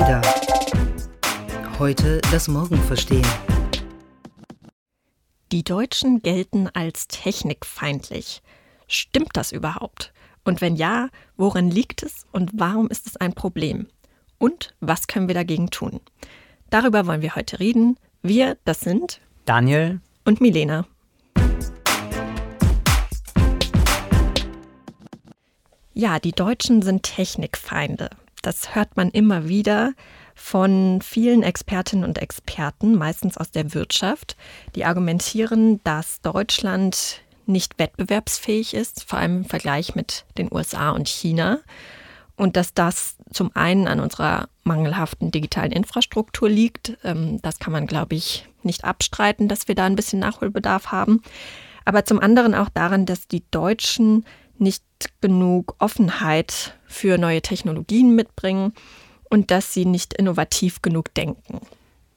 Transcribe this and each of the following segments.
Ada. Heute das Morgen verstehen. Die Deutschen gelten als technikfeindlich. Stimmt das überhaupt? Und wenn ja, woran liegt es und warum ist es ein Problem? Und was können wir dagegen tun? Darüber wollen wir heute reden. Wir, das sind Daniel und Milena. Ja, die Deutschen sind Technikfeinde. Das hört man immer wieder von vielen Expertinnen und Experten, meistens aus der Wirtschaft, die argumentieren, dass Deutschland nicht wettbewerbsfähig ist, vor allem im Vergleich mit den USA und China. Und dass das zum einen an unserer mangelhaften digitalen Infrastruktur liegt. Ähm, das kann man, glaube ich, nicht abstreiten, dass wir da ein bisschen Nachholbedarf haben. Aber zum anderen auch daran, dass die Deutschen nicht genug Offenheit für neue Technologien mitbringen und dass sie nicht innovativ genug denken.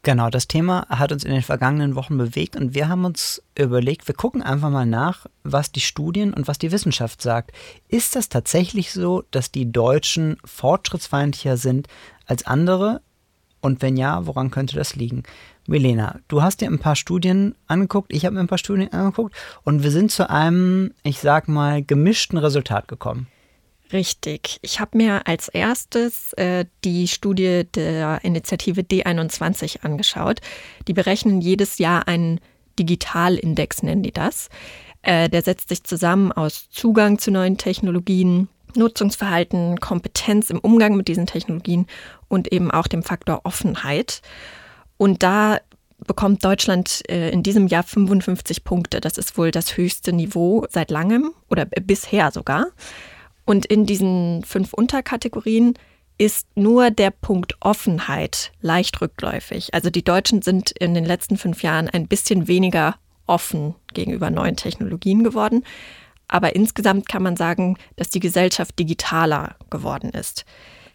Genau, das Thema hat uns in den vergangenen Wochen bewegt und wir haben uns überlegt, wir gucken einfach mal nach, was die Studien und was die Wissenschaft sagt. Ist das tatsächlich so, dass die Deutschen fortschrittsfeindlicher sind als andere? Und wenn ja, woran könnte das liegen? Milena, du hast dir ein paar Studien angeguckt, ich habe mir ein paar Studien angeguckt und wir sind zu einem, ich sag mal, gemischten Resultat gekommen. Richtig. Ich habe mir als erstes äh, die Studie der Initiative D21 angeschaut. Die berechnen jedes Jahr einen Digitalindex, nennen die das. Äh, der setzt sich zusammen aus Zugang zu neuen Technologien, Nutzungsverhalten, Kompetenz im Umgang mit diesen Technologien und eben auch dem Faktor Offenheit. Und da bekommt Deutschland äh, in diesem Jahr 55 Punkte. Das ist wohl das höchste Niveau seit langem oder bisher sogar. Und in diesen fünf Unterkategorien ist nur der Punkt Offenheit leicht rückläufig. Also die Deutschen sind in den letzten fünf Jahren ein bisschen weniger offen gegenüber neuen Technologien geworden. Aber insgesamt kann man sagen, dass die Gesellschaft digitaler geworden ist.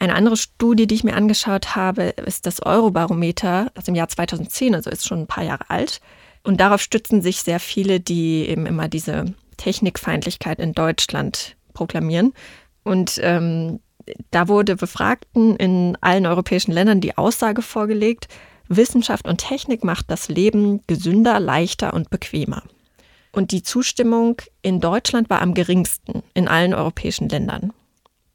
Eine andere Studie, die ich mir angeschaut habe, ist das Eurobarometer aus dem Jahr 2010, also ist schon ein paar Jahre alt. Und darauf stützen sich sehr viele, die eben immer diese Technikfeindlichkeit in Deutschland proklamieren. Und ähm, da wurde Befragten in allen europäischen Ländern die Aussage vorgelegt, Wissenschaft und Technik macht das Leben gesünder, leichter und bequemer. Und die Zustimmung in Deutschland war am geringsten in allen europäischen Ländern.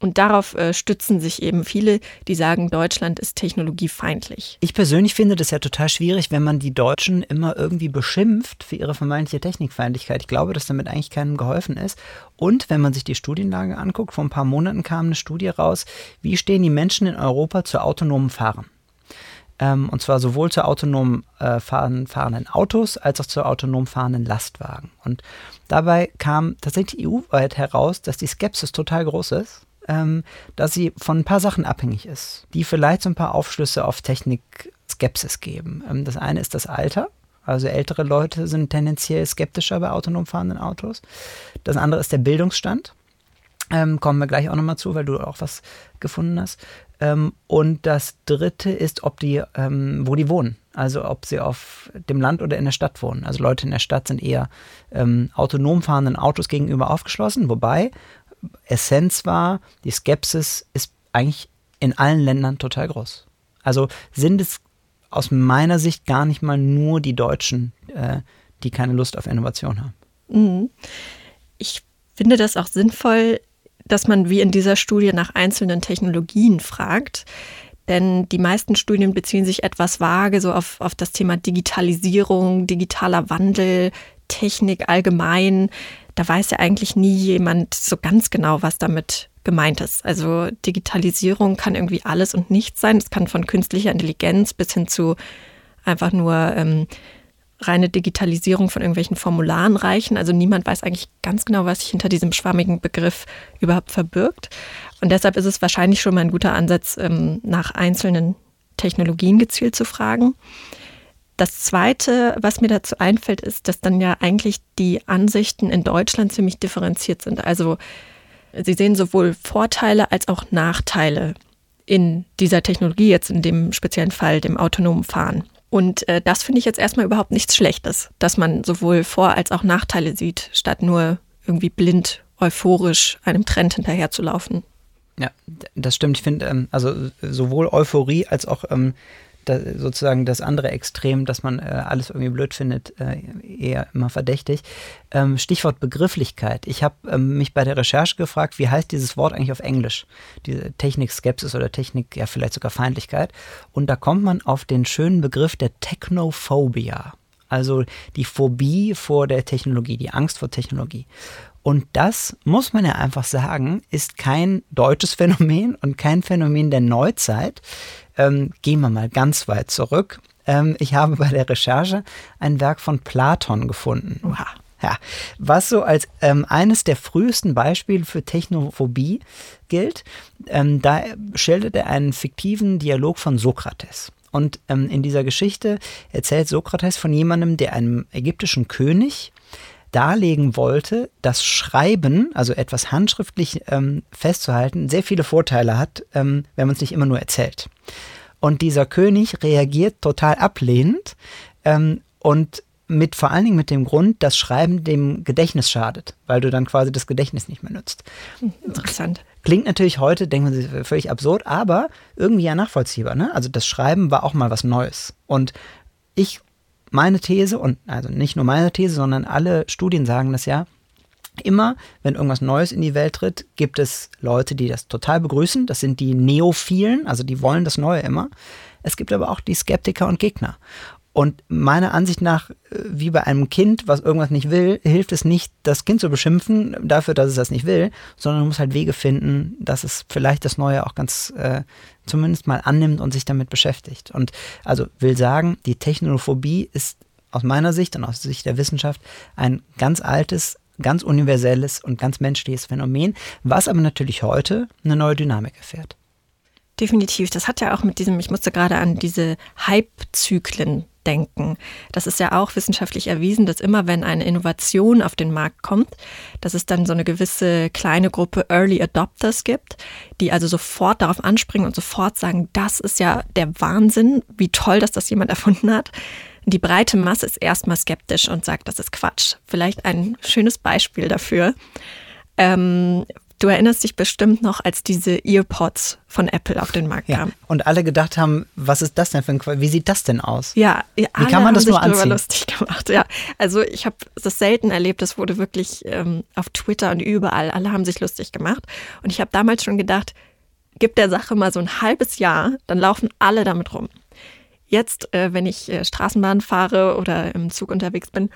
Und darauf äh, stützen sich eben viele, die sagen, Deutschland ist technologiefeindlich. Ich persönlich finde das ja total schwierig, wenn man die Deutschen immer irgendwie beschimpft für ihre vermeintliche Technikfeindlichkeit. Ich glaube, dass damit eigentlich keinem geholfen ist. Und wenn man sich die Studienlage anguckt, vor ein paar Monaten kam eine Studie raus, wie stehen die Menschen in Europa zu autonomen Fahren? Ähm, und zwar sowohl zu autonom äh, fahren, fahrenden Autos als auch zu autonom fahrenden Lastwagen. Und dabei kam tatsächlich EU-weit heraus, dass die Skepsis total groß ist ähm, dass sie von ein paar Sachen abhängig ist, die vielleicht so ein paar Aufschlüsse auf Technik-Skepsis geben. Ähm, das eine ist das Alter. Also ältere Leute sind tendenziell skeptischer bei autonom fahrenden Autos. Das andere ist der Bildungsstand. Ähm, kommen wir gleich auch nochmal zu, weil du auch was gefunden hast. Ähm, und das dritte ist, ob die, ähm, wo die wohnen. Also ob sie auf dem Land oder in der Stadt wohnen. Also Leute in der Stadt sind eher ähm, autonom fahrenden Autos gegenüber aufgeschlossen, wobei Essenz war, die Skepsis ist eigentlich in allen Ländern total groß. Also sind es aus meiner Sicht gar nicht mal nur die Deutschen, äh, die keine Lust auf Innovation haben. Mhm. Ich finde das auch sinnvoll, dass man wie in dieser Studie nach einzelnen Technologien fragt. Denn die meisten Studien beziehen sich etwas vage so auf, auf das Thema Digitalisierung, digitaler Wandel, Technik allgemein da weiß ja eigentlich nie jemand so ganz genau, was damit gemeint ist. Also Digitalisierung kann irgendwie alles und nichts sein. Es kann von künstlicher Intelligenz bis hin zu einfach nur ähm, reine Digitalisierung von irgendwelchen Formularen reichen. Also niemand weiß eigentlich ganz genau, was sich hinter diesem schwammigen Begriff überhaupt verbirgt. Und deshalb ist es wahrscheinlich schon mal ein guter Ansatz, ähm, nach einzelnen Technologien gezielt zu fragen. Das Zweite, was mir dazu einfällt, ist, dass dann ja eigentlich die Ansichten in Deutschland ziemlich differenziert sind. Also Sie sehen sowohl Vorteile als auch Nachteile in dieser Technologie, jetzt in dem speziellen Fall dem autonomen Fahren. Und äh, das finde ich jetzt erstmal überhaupt nichts Schlechtes, dass man sowohl Vor- als auch Nachteile sieht, statt nur irgendwie blind, euphorisch einem Trend hinterherzulaufen. Ja, das stimmt. Ich finde, ähm, also sowohl Euphorie als auch ähm, da, sozusagen das andere Extrem, dass man äh, alles irgendwie blöd findet, äh, eher immer verdächtig. Ähm, Stichwort Begrifflichkeit. Ich habe ähm, mich bei der Recherche gefragt, wie heißt dieses Wort eigentlich auf Englisch? Diese Technik-Skepsis oder Technik, ja vielleicht sogar Feindlichkeit. Und da kommt man auf den schönen Begriff der Technophobia. Also die Phobie vor der Technologie, die Angst vor Technologie. Und das, muss man ja einfach sagen, ist kein deutsches Phänomen und kein Phänomen der Neuzeit. Ähm, gehen wir mal ganz weit zurück. Ähm, ich habe bei der Recherche ein Werk von Platon gefunden. Wow. Ja, was so als ähm, eines der frühesten Beispiele für Technophobie gilt, ähm, da schildert er einen fiktiven Dialog von Sokrates. Und ähm, in dieser Geschichte erzählt Sokrates von jemandem, der einem ägyptischen König darlegen wollte, dass Schreiben, also etwas handschriftlich ähm, festzuhalten, sehr viele Vorteile hat, ähm, wenn man es nicht immer nur erzählt. Und dieser König reagiert total ablehnend ähm, und mit vor allen Dingen mit dem Grund, dass Schreiben dem Gedächtnis schadet, weil du dann quasi das Gedächtnis nicht mehr nutzt. Interessant. Klingt natürlich heute, denkt man sich, völlig absurd, aber irgendwie ja nachvollziehbar. Ne? Also das Schreiben war auch mal was Neues. Und ich meine These, und also nicht nur meine These, sondern alle Studien sagen das ja, immer, wenn irgendwas Neues in die Welt tritt, gibt es Leute, die das total begrüßen. Das sind die Neophilen, also die wollen das Neue immer. Es gibt aber auch die Skeptiker und Gegner. Und meiner Ansicht nach, äh, wie bei einem Kind, was irgendwas nicht will, hilft es nicht, das Kind zu beschimpfen dafür, dass es das nicht will, sondern du musst halt Wege finden, dass es vielleicht das Neue auch ganz äh, zumindest mal annimmt und sich damit beschäftigt. Und also will sagen, die Technolophobie ist aus meiner Sicht und aus Sicht der Wissenschaft ein ganz altes, ganz universelles und ganz menschliches Phänomen, was aber natürlich heute eine neue Dynamik erfährt. Definitiv. Das hat ja auch mit diesem, ich musste gerade an diese Hype-Zyklen denken. Das ist ja auch wissenschaftlich erwiesen, dass immer wenn eine Innovation auf den Markt kommt, dass es dann so eine gewisse kleine Gruppe Early Adopters gibt, die also sofort darauf anspringen und sofort sagen, das ist ja der Wahnsinn, wie toll, dass das jemand erfunden hat. Die breite Masse ist erstmal skeptisch und sagt, das ist Quatsch. Vielleicht ein schönes Beispiel dafür. Ähm, Du erinnerst dich bestimmt noch, als diese EarPods von Apple auf den Markt kamen. Ja, und alle gedacht haben, was ist das denn für ein Quatsch? Wie sieht das denn aus? Ja, wie kann man das nur anziehen? lustig gemacht. Ja, also ich habe das selten erlebt. Das wurde wirklich ähm, auf Twitter und überall. Alle haben sich lustig gemacht. Und ich habe damals schon gedacht, gib der Sache mal so ein halbes Jahr, dann laufen alle damit rum. Jetzt, äh, wenn ich äh, Straßenbahn fahre oder im Zug unterwegs bin,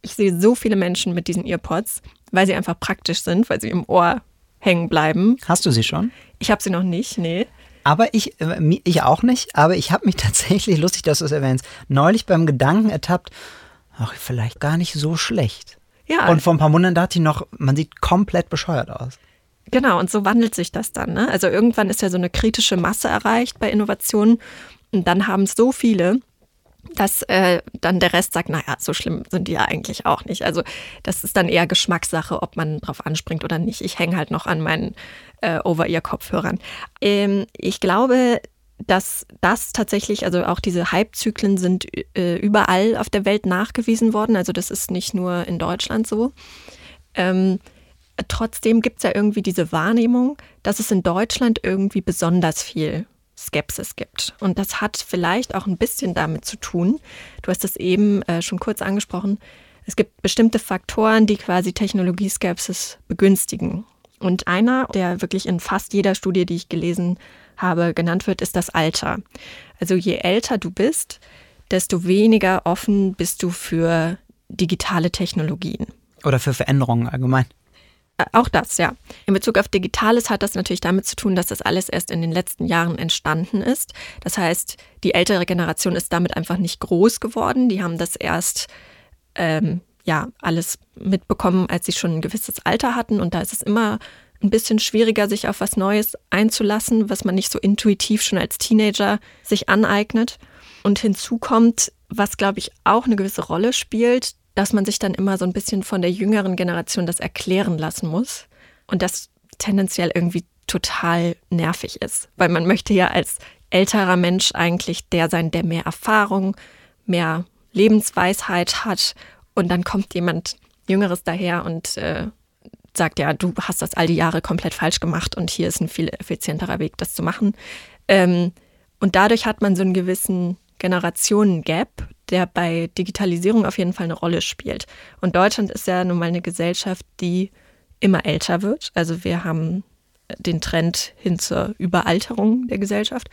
ich sehe so viele Menschen mit diesen EarPods, weil sie einfach praktisch sind, weil sie im Ohr hängen bleiben. Hast du sie schon? Ich habe sie noch nicht, nee. Aber ich, äh, ich auch nicht, aber ich habe mich tatsächlich, lustig, dass du es erwähnst, neulich beim Gedanken ertappt, ach, vielleicht gar nicht so schlecht. Ja. Und vor ein paar Monaten dachte ich noch, man sieht komplett bescheuert aus. Genau, und so wandelt sich das dann. Ne? Also irgendwann ist ja so eine kritische Masse erreicht bei Innovationen und dann haben es so viele, dass äh, dann der Rest sagt, naja, so schlimm sind die ja eigentlich auch nicht. Also das ist dann eher Geschmackssache, ob man drauf anspringt oder nicht. Ich hänge halt noch an meinen äh, Over-Ear-Kopfhörern. Ähm, ich glaube, dass das tatsächlich, also auch diese Hype-Zyklen sind äh, überall auf der Welt nachgewiesen worden. Also das ist nicht nur in Deutschland so. Ähm, trotzdem gibt es ja irgendwie diese Wahrnehmung, dass es in Deutschland irgendwie besonders viel Skepsis gibt. Und das hat vielleicht auch ein bisschen damit zu tun. Du hast es eben äh, schon kurz angesprochen. Es gibt bestimmte Faktoren, die quasi Technologieskepsis begünstigen. Und einer, der wirklich in fast jeder Studie, die ich gelesen habe, genannt wird, ist das Alter. Also je älter du bist, desto weniger offen bist du für digitale Technologien. Oder für Veränderungen allgemein. Äh, auch das, ja. In Bezug auf Digitales hat das natürlich damit zu tun, dass das alles erst in den letzten Jahren entstanden ist. Das heißt, die ältere Generation ist damit einfach nicht groß geworden. Die haben das erst ähm, ja alles mitbekommen, als sie schon ein gewisses Alter hatten. Und da ist es immer ein bisschen schwieriger, sich auf was Neues einzulassen, was man nicht so intuitiv schon als Teenager sich aneignet. Und hinzu kommt, was glaube ich auch eine gewisse Rolle spielt, dass man sich dann immer so ein bisschen von der jüngeren Generation das erklären lassen muss und das tendenziell irgendwie total nervig ist, weil man möchte ja als älterer Mensch eigentlich der sein, der mehr Erfahrung, mehr Lebensweisheit hat und dann kommt jemand Jüngeres daher und äh, sagt, ja, du hast das all die Jahre komplett falsch gemacht und hier ist ein viel effizienterer Weg, das zu machen. Ähm, und dadurch hat man so einen gewissen Generationen-Gap, der bei Digitalisierung auf jeden Fall eine Rolle spielt. Und Deutschland ist ja nun mal eine Gesellschaft, die immer älter wird. Also wir haben den Trend hin zur Überalterung der Gesellschaft.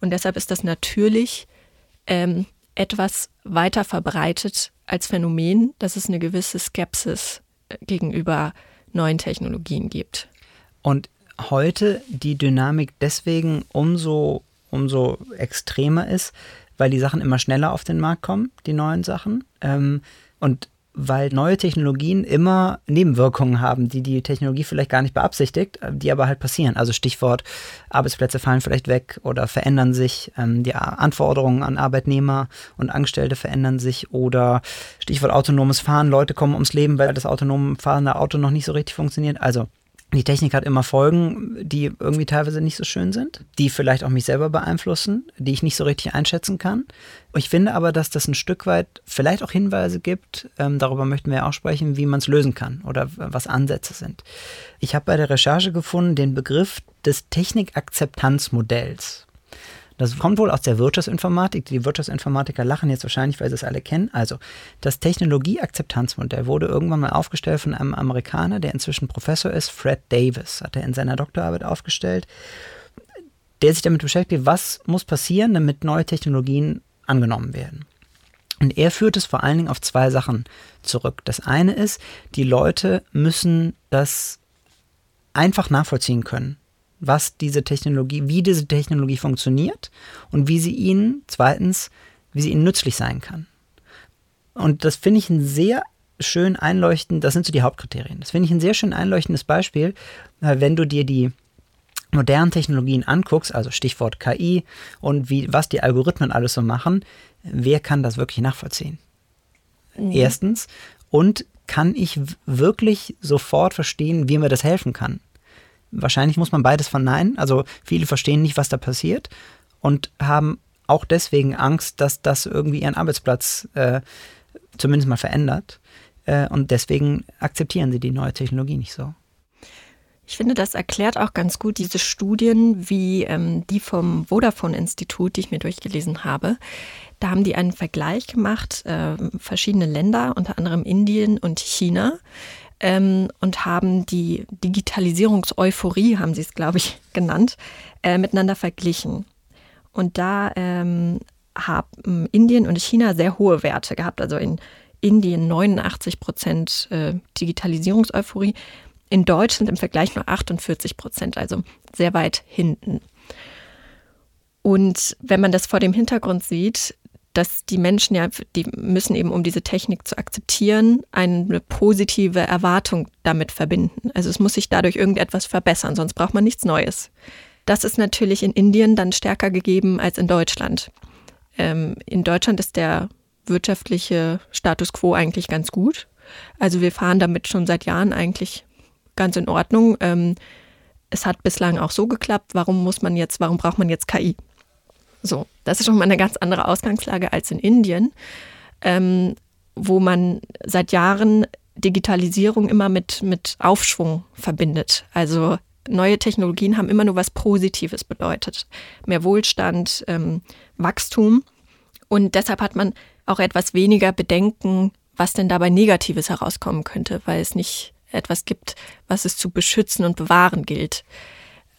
Und deshalb ist das natürlich ähm, etwas weiter verbreitet als Phänomen, dass es eine gewisse Skepsis äh, gegenüber neuen Technologien gibt. Und heute die Dynamik deswegen umso, umso extremer ist, weil die Sachen immer schneller auf den Markt kommen, die neuen Sachen. Ähm, und weil neue Technologien immer Nebenwirkungen haben, die die Technologie vielleicht gar nicht beabsichtigt, äh, die aber halt passieren. Also Stichwort, Arbeitsplätze fallen vielleicht weg oder verändern sich, ähm, die Anforderungen an Arbeitnehmer und Angestellte verändern sich oder Stichwort autonomes Fahren, Leute kommen ums Leben, weil das autonome fahrende Auto noch nicht so richtig funktioniert. Also die Technik hat immer Folgen, die irgendwie teilweise nicht so schön sind, die vielleicht auch mich selber beeinflussen, die ich nicht so richtig einschätzen kann. Ich finde aber, dass das ein Stück weit vielleicht auch Hinweise gibt, ähm, darüber möchten wir auch sprechen, wie man es lösen kann oder was Ansätze sind. Ich habe bei der Recherche gefunden den Begriff des Technikakzeptanzmodells. Das kommt wohl aus der Wirtschaftsinformatik. Die Wirtschaftsinformatiker lachen jetzt wahrscheinlich, weil sie es alle kennen. Also, das Technologieakzeptanzmodell wurde irgendwann mal aufgestellt von einem Amerikaner, der inzwischen Professor ist, Fred Davis, hat er in seiner Doktorarbeit aufgestellt, der sich damit beschäftigt, was muss passieren, damit neue Technologien angenommen werden. Und er führt es vor allen Dingen auf zwei Sachen zurück. Das eine ist, die Leute müssen das einfach nachvollziehen können was diese Technologie, wie diese Technologie funktioniert und wie sie ihnen, zweitens, wie sie ihnen nützlich sein kann. Und das finde ich ein sehr schön einleuchtend, das sind so die Hauptkriterien. Das finde ich ein sehr schön einleuchtendes Beispiel, wenn du dir die modernen Technologien anguckst, also Stichwort KI und wie, was die Algorithmen alles so machen, wer kann das wirklich nachvollziehen? Mhm. Erstens. Und kann ich wirklich sofort verstehen, wie mir das helfen kann? Wahrscheinlich muss man beides verneinen. Also viele verstehen nicht, was da passiert und haben auch deswegen Angst, dass das irgendwie ihren Arbeitsplatz äh, zumindest mal verändert. Äh, und deswegen akzeptieren sie die neue Technologie nicht so. Ich finde, das erklärt auch ganz gut diese Studien wie ähm, die vom Vodafone-Institut, die ich mir durchgelesen habe. Da haben die einen Vergleich gemacht, äh, verschiedene Länder, unter anderem Indien und China, ähm, und haben die Digitalisierungseuphorie, haben sie es, glaube ich, genannt, äh, miteinander verglichen. Und da ähm, haben Indien und China sehr hohe Werte gehabt. Also in Indien 89 Prozent äh, Digitalisierungseuphorie, in Deutschland im Vergleich nur 48 Prozent, also sehr weit hinten. Und wenn man das vor dem Hintergrund sieht, dass die Menschen ja, die müssen eben, um diese Technik zu akzeptieren, eine positive Erwartung damit verbinden. Also es muss sich dadurch irgendetwas verbessern, sonst braucht man nichts Neues. Das ist natürlich in Indien dann stärker gegeben als in Deutschland. Ähm, in Deutschland ist der wirtschaftliche Status quo eigentlich ganz gut. Also wir fahren damit schon seit Jahren eigentlich ganz in Ordnung. Ähm, es hat bislang auch so geklappt. Warum muss man jetzt, warum braucht man jetzt KI? So, das ist schon mal eine ganz andere Ausgangslage als in Indien, ähm, wo man seit Jahren Digitalisierung immer mit, mit Aufschwung verbindet. Also neue Technologien haben immer nur was Positives bedeutet. Mehr Wohlstand, ähm, Wachstum. Und deshalb hat man auch etwas weniger Bedenken, was denn dabei Negatives herauskommen könnte, weil es nicht etwas gibt, was es zu beschützen und bewahren gilt.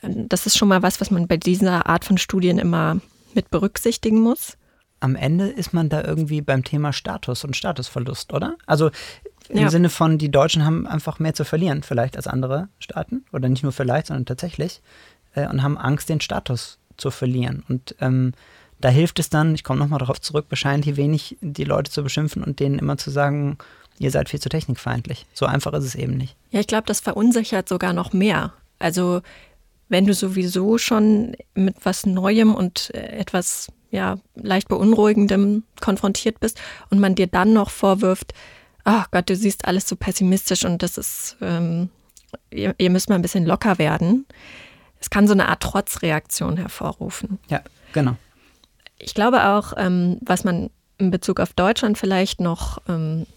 Das ist schon mal was, was man bei dieser Art von Studien immer mit berücksichtigen muss? Am Ende ist man da irgendwie beim Thema Status und Statusverlust, oder? Also im ja. Sinne von, die Deutschen haben einfach mehr zu verlieren, vielleicht als andere Staaten. Oder nicht nur vielleicht, sondern tatsächlich. Äh, und haben Angst, den Status zu verlieren. Und ähm, da hilft es dann, ich komme nochmal darauf zurück, wahrscheinlich wenig die Leute zu beschimpfen und denen immer zu sagen, ihr seid viel zu technikfeindlich. So einfach ist es eben nicht. Ja, ich glaube, das verunsichert sogar noch mehr. Also wenn du sowieso schon mit was Neuem und äh, etwas ja, leicht beunruhigendem konfrontiert bist und man dir dann noch vorwirft, ach oh Gott, du siehst alles so pessimistisch und das ist, ähm, ihr, ihr müsst mal ein bisschen locker werden. Es kann so eine Art Trotzreaktion hervorrufen. Ja, genau. Ich glaube auch, ähm, was man in Bezug auf Deutschland vielleicht noch ähm,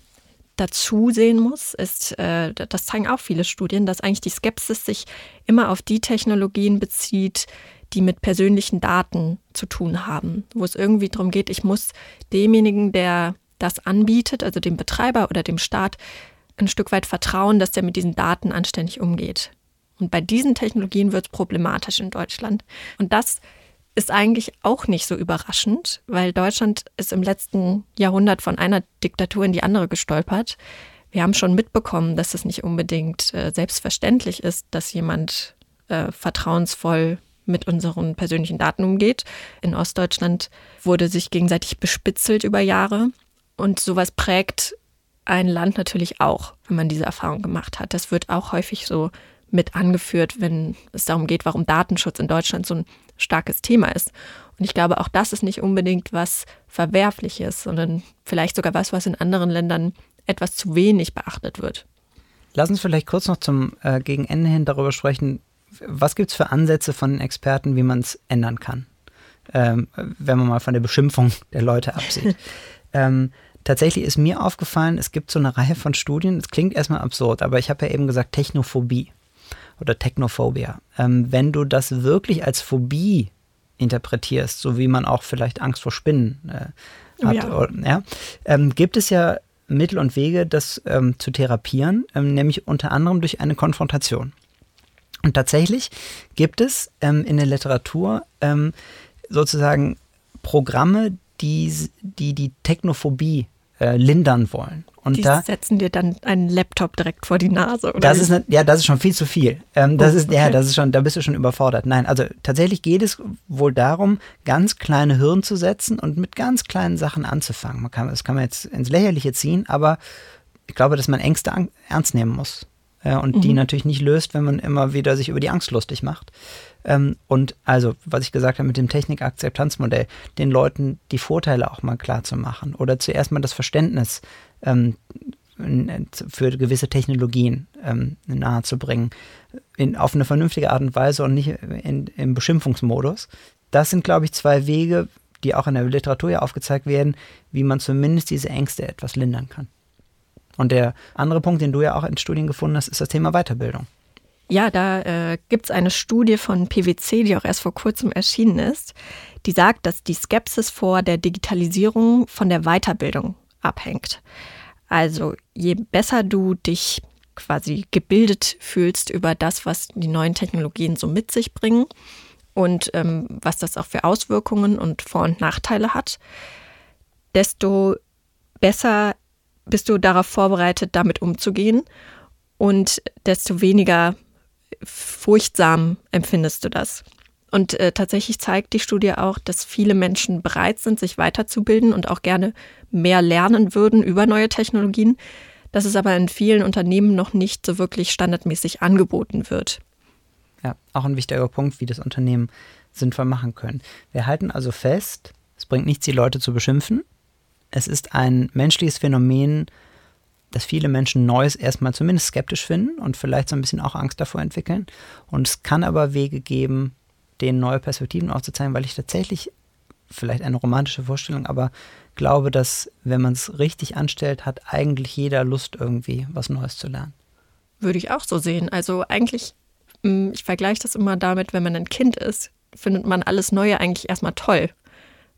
dazu sehen muss, ist, äh, das zeigen auch viele Studien, dass eigentlich die Skepsis sich immer auf die Technologien bezieht, die mit persönlichen Daten zu tun haben, wo es irgendwie darum geht, ich muss demjenigen, der das anbietet, also dem Betreiber oder dem Staat, ein Stück weit vertrauen, dass der mit diesen Daten anständig umgeht. Und bei diesen Technologien wird es problematisch in Deutschland. Und das ist eigentlich auch nicht so überraschend, weil Deutschland ist im letzten Jahrhundert von einer Diktatur in die andere gestolpert. Wir haben schon mitbekommen, dass es nicht unbedingt äh, selbstverständlich ist, dass jemand äh, vertrauensvoll mit unseren persönlichen Daten umgeht. In Ostdeutschland wurde sich gegenseitig bespitzelt über Jahre. Und sowas prägt ein Land natürlich auch, wenn man diese Erfahrung gemacht hat. Das wird auch häufig so mit angeführt, wenn es darum geht, warum Datenschutz in Deutschland so ein starkes Thema ist. Und ich glaube, auch das ist nicht unbedingt was Verwerfliches, sondern vielleicht sogar was, was in anderen Ländern etwas zu wenig beachtet wird. Lass uns vielleicht kurz noch zum äh, Gegenende hin darüber sprechen, was gibt es für Ansätze von den Experten, wie man es ändern kann, ähm, wenn man mal von der Beschimpfung der Leute absieht. ähm, tatsächlich ist mir aufgefallen, es gibt so eine Reihe von Studien, es klingt erstmal absurd, aber ich habe ja eben gesagt Technophobie oder Technophobia. Ähm, wenn du das wirklich als Phobie interpretierst, so wie man auch vielleicht Angst vor Spinnen äh, hat, ja. Oder, ja ähm, gibt es ja Mittel und Wege, das ähm, zu therapieren, ähm, nämlich unter anderem durch eine Konfrontation. Und tatsächlich gibt es ähm, in der Literatur ähm, sozusagen Programme, die die, die Technophobie äh, lindern wollen. Und die da setzen dir dann einen Laptop direkt vor die Nase, oder? Das ist eine, ja, das ist schon viel zu viel. Ähm, das oh, ist okay. ja, das ist schon, da bist du schon überfordert. Nein, also tatsächlich geht es wohl darum, ganz kleine Hürden zu setzen und mit ganz kleinen Sachen anzufangen. Man kann, das kann man jetzt ins Lächerliche ziehen, aber ich glaube, dass man Ängste an, ernst nehmen muss äh, und mhm. die natürlich nicht löst, wenn man immer wieder sich über die Angst lustig macht. Ähm, und also, was ich gesagt habe mit dem Technikakzeptanzmodell, den Leuten die Vorteile auch mal klar zu machen oder zuerst mal das Verständnis ähm, für gewisse Technologien ähm, nahezubringen, in, auf eine vernünftige Art und Weise und nicht in, im Beschimpfungsmodus. Das sind, glaube ich, zwei Wege, die auch in der Literatur ja aufgezeigt werden, wie man zumindest diese Ängste etwas lindern kann. Und der andere Punkt, den du ja auch in Studien gefunden hast, ist das Thema Weiterbildung. Ja, da äh, gibt es eine Studie von PwC, die auch erst vor kurzem erschienen ist, die sagt, dass die Skepsis vor der Digitalisierung von der Weiterbildung abhängt. Also je besser du dich quasi gebildet fühlst über das, was die neuen Technologien so mit sich bringen und ähm, was das auch für Auswirkungen und Vor- und Nachteile hat, desto besser bist du darauf vorbereitet, damit umzugehen und desto weniger furchtsam empfindest du das. Und äh, tatsächlich zeigt die Studie auch, dass viele Menschen bereit sind, sich weiterzubilden und auch gerne mehr lernen würden über neue Technologien, dass es aber in vielen Unternehmen noch nicht so wirklich standardmäßig angeboten wird. Ja, auch ein wichtiger Punkt, wie das Unternehmen sinnvoll machen können. Wir halten also fest, es bringt nichts, die Leute zu beschimpfen. Es ist ein menschliches Phänomen, dass viele Menschen Neues erstmal zumindest skeptisch finden und vielleicht so ein bisschen auch Angst davor entwickeln. Und es kann aber Wege geben, denen neue Perspektiven aufzuzeigen, weil ich tatsächlich vielleicht eine romantische Vorstellung, aber glaube, dass wenn man es richtig anstellt, hat eigentlich jeder Lust irgendwie was Neues zu lernen. Würde ich auch so sehen. Also eigentlich, mm, ich vergleiche das immer damit, wenn man ein Kind ist, findet man alles Neue eigentlich erstmal toll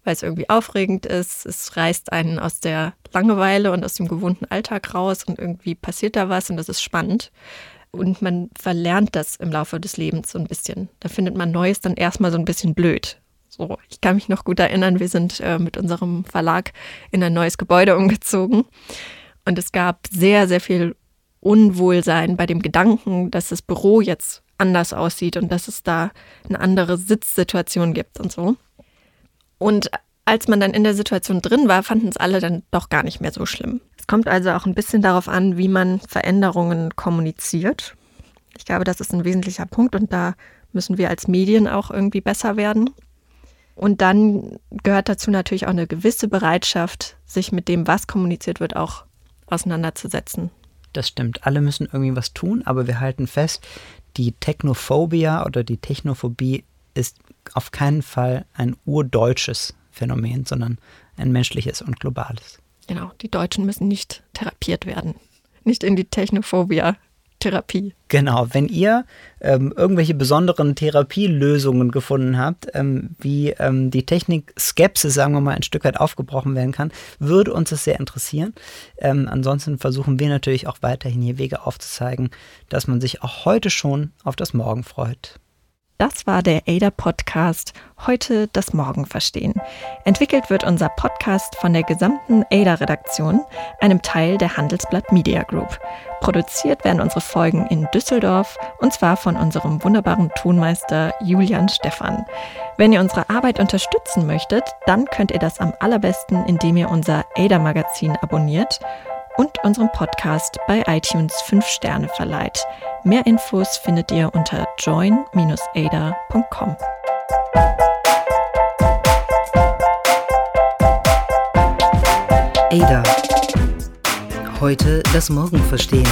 weil es irgendwie aufregend ist. Es reißt einen aus der Langeweile und aus dem gewohnten Alltag raus und irgendwie passiert da was und das ist spannend. Und man verlernt das im Laufe des Lebens so ein bisschen. Da findet man Neues dann erstmal so ein bisschen blöd. So, ich kann mich noch gut erinnern, wir sind äh, mit unserem Verlag in ein neues Gebäude umgezogen. Und es gab sehr, sehr viel Unwohlsein bei dem Gedanken, dass das Büro jetzt anders aussieht und dass es da eine andere Sitzsituation gibt und so. Und als man dann in der Situation drin war, fanden es alle dann doch gar nicht mehr so schlimm. Kommt also auch ein bisschen darauf an, wie man Veränderungen kommuniziert. Ich glaube, das ist ein wesentlicher Punkt und da müssen wir als Medien auch irgendwie besser werden. Und dann gehört dazu natürlich auch eine gewisse Bereitschaft, sich mit dem, was kommuniziert wird, auch auseinanderzusetzen. Das stimmt. Alle müssen irgendwie was tun, aber wir halten fest, die Technophobia oder die Technophobie ist auf keinen Fall ein urdeutsches Phänomen, sondern ein menschliches und globales. Genau, die Deutschen müssen nicht therapiert werden. Nicht in die Technophobia Therapie. Genau, wenn ihr ähm, irgendwelche besonderen Therapielösungen gefunden habt, ähm, wie ähm, die Technik Skepsis, sagen wir mal, ein Stück weit aufgebrochen werden kann, würde uns das sehr interessieren. Ähm, ansonsten versuchen wir natürlich auch weiterhin hier Wege aufzuzeigen, dass man sich auch heute schon auf das Morgen freut. Das war der ADA Podcast Heute das Morgen verstehen. Entwickelt wird unser Podcast von der gesamten ADA Redaktion, einem Teil der Handelsblatt Media Group. Produziert werden unsere Folgen in Düsseldorf und zwar von unserem wunderbaren Tonmeister Julian Stephan. Wenn ihr unsere Arbeit unterstützen möchtet, dann könnt ihr das am allerbesten, indem ihr unser ADA Magazin abonniert und unserem Podcast bei iTunes 5 Sterne verleiht. Mehr Infos findet ihr unter join-ada.com. Ada. Heute das Morgen verstehen.